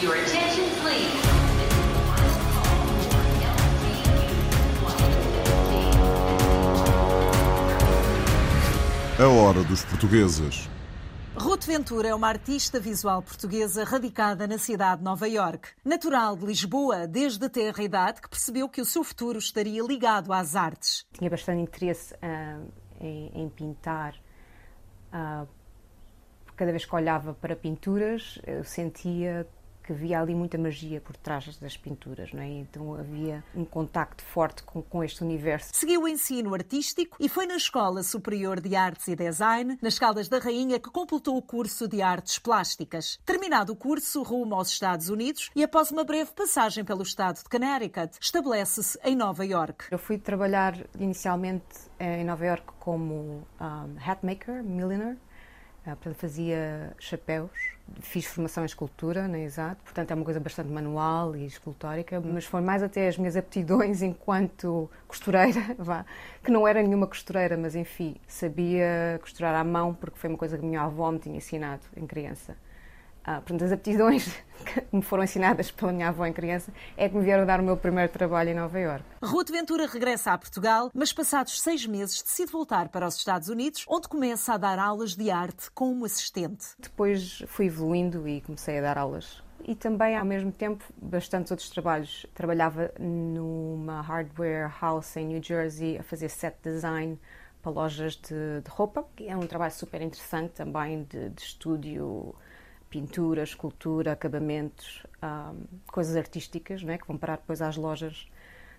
Your attention, please. A hora dos portugueses. Ruth Ventura é uma artista visual portuguesa radicada na cidade de Nova York. Natural de Lisboa desde a terra idade, que percebeu que o seu futuro estaria ligado às artes. Tinha bastante interesse ah, em, em pintar. Ah, cada vez que olhava para pinturas, eu sentia que havia ali muita magia por trás das pinturas, não é? Então havia um contacto forte com, com este universo. Seguiu o ensino artístico e foi na Escola Superior de Artes e Design, nas Caldas da Rainha, que completou o curso de Artes Plásticas. Terminado o curso, rumo aos Estados Unidos e após uma breve passagem pelo estado de Connecticut, estabelece-se em Nova York. Eu fui trabalhar inicialmente em Nova York como um, hatmaker, milliner, portanto fazia chapéus fiz formação em escultura na ESAT, portanto é uma coisa bastante manual e escultórica, mas foi mais até as minhas aptidões enquanto costureira, vá, que não era nenhuma costureira, mas enfim, sabia costurar à mão porque foi uma coisa que a minha avó me tinha ensinado em criança. Ah, portanto, as aptidões que me foram ensinadas pela minha avó em criança é que me vieram dar o meu primeiro trabalho em Nova Iorque. Ruth Ventura regressa a Portugal, mas passados seis meses decide voltar para os Estados Unidos, onde começa a dar aulas de arte como assistente. Depois fui evoluindo e comecei a dar aulas e também, ao mesmo tempo, bastantes outros trabalhos. Trabalhava numa hardware house em New Jersey a fazer set design para lojas de, de roupa. É um trabalho super interessante também de, de estúdio pintura, escultura, acabamentos, um, coisas artísticas, não é? que vão parar depois às lojas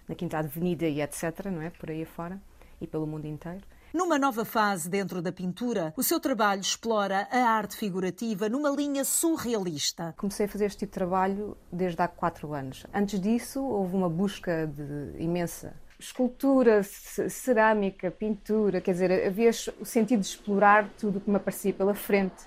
na Quinta Avenida e etc., não é? por aí afora e pelo mundo inteiro. Numa nova fase dentro da pintura, o seu trabalho explora a arte figurativa numa linha surrealista. Comecei a fazer este tipo de trabalho desde há quatro anos. Antes disso, houve uma busca de, imensa. Escultura, cerâmica, pintura, quer dizer, havia o sentido de explorar tudo o que me aparecia pela frente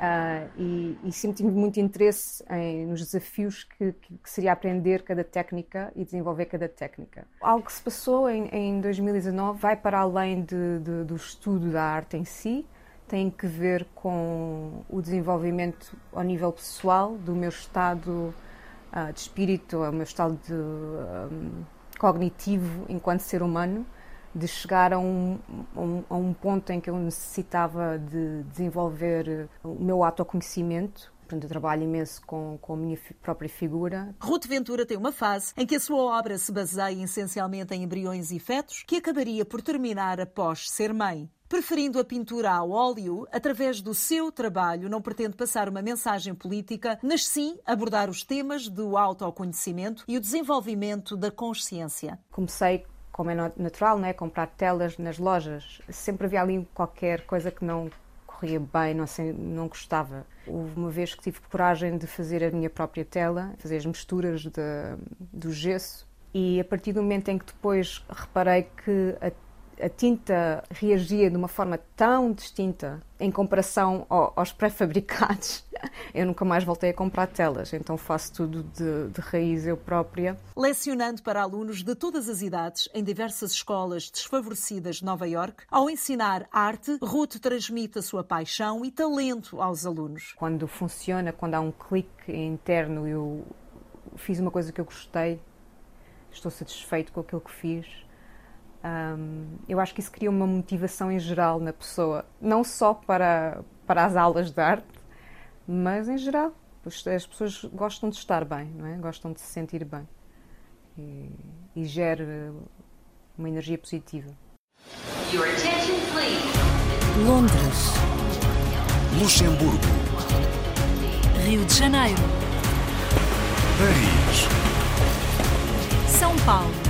Uh, e, e, sempre tive muito interesse em, nos desafios que, que, que, seria aprender cada técnica e desenvolver cada técnica. Algo que se passou em, em 2019 vai para além de, de, do estudo da arte em si, tem que ver com o desenvolvimento ao nível pessoal, do meu estado uh, de espírito, o meu estado de, um, cognitivo enquanto ser humano de chegar a um, um, a um ponto em que eu necessitava de desenvolver o meu autoconhecimento Portanto, eu trabalho imenso com, com a minha própria figura. Ruth Ventura tem uma fase em que a sua obra se baseia essencialmente em embriões e fetos, que acabaria por terminar após ser mãe. Preferindo a pintura ao óleo, através do seu trabalho não pretende passar uma mensagem política, mas sim abordar os temas do autoconhecimento e o desenvolvimento da consciência. Comecei como é natural, né, comprar telas nas lojas. Sempre havia ali qualquer coisa que não corria bem, não, sei, não gostava. Houve uma vez que tive coragem de fazer a minha própria tela, fazer as misturas de, do gesso, e a partir do momento em que depois reparei que a a tinta reagia de uma forma tão distinta em comparação ao, aos pré-fabricados, eu nunca mais voltei a comprar telas, então faço tudo de, de, raiz eu própria. Lecionando para alunos de todas as idades em diversas escolas desfavorecidas de Nova York, ao ensinar arte, Ruth transmite a sua paixão e talento aos alunos. Quando funciona, quando há um clique interno, eu fiz uma coisa que eu gostei, estou satisfeito com aquilo que fiz um, eu acho que isso cria uma motivação em geral na pessoa, não só para, para as aulas de arte, mas em geral. As pessoas gostam de estar bem, não é? gostam de se sentir bem e, e gera uma energia positiva. Londres, Luxemburgo, Rio de Janeiro, Paris, São Paulo.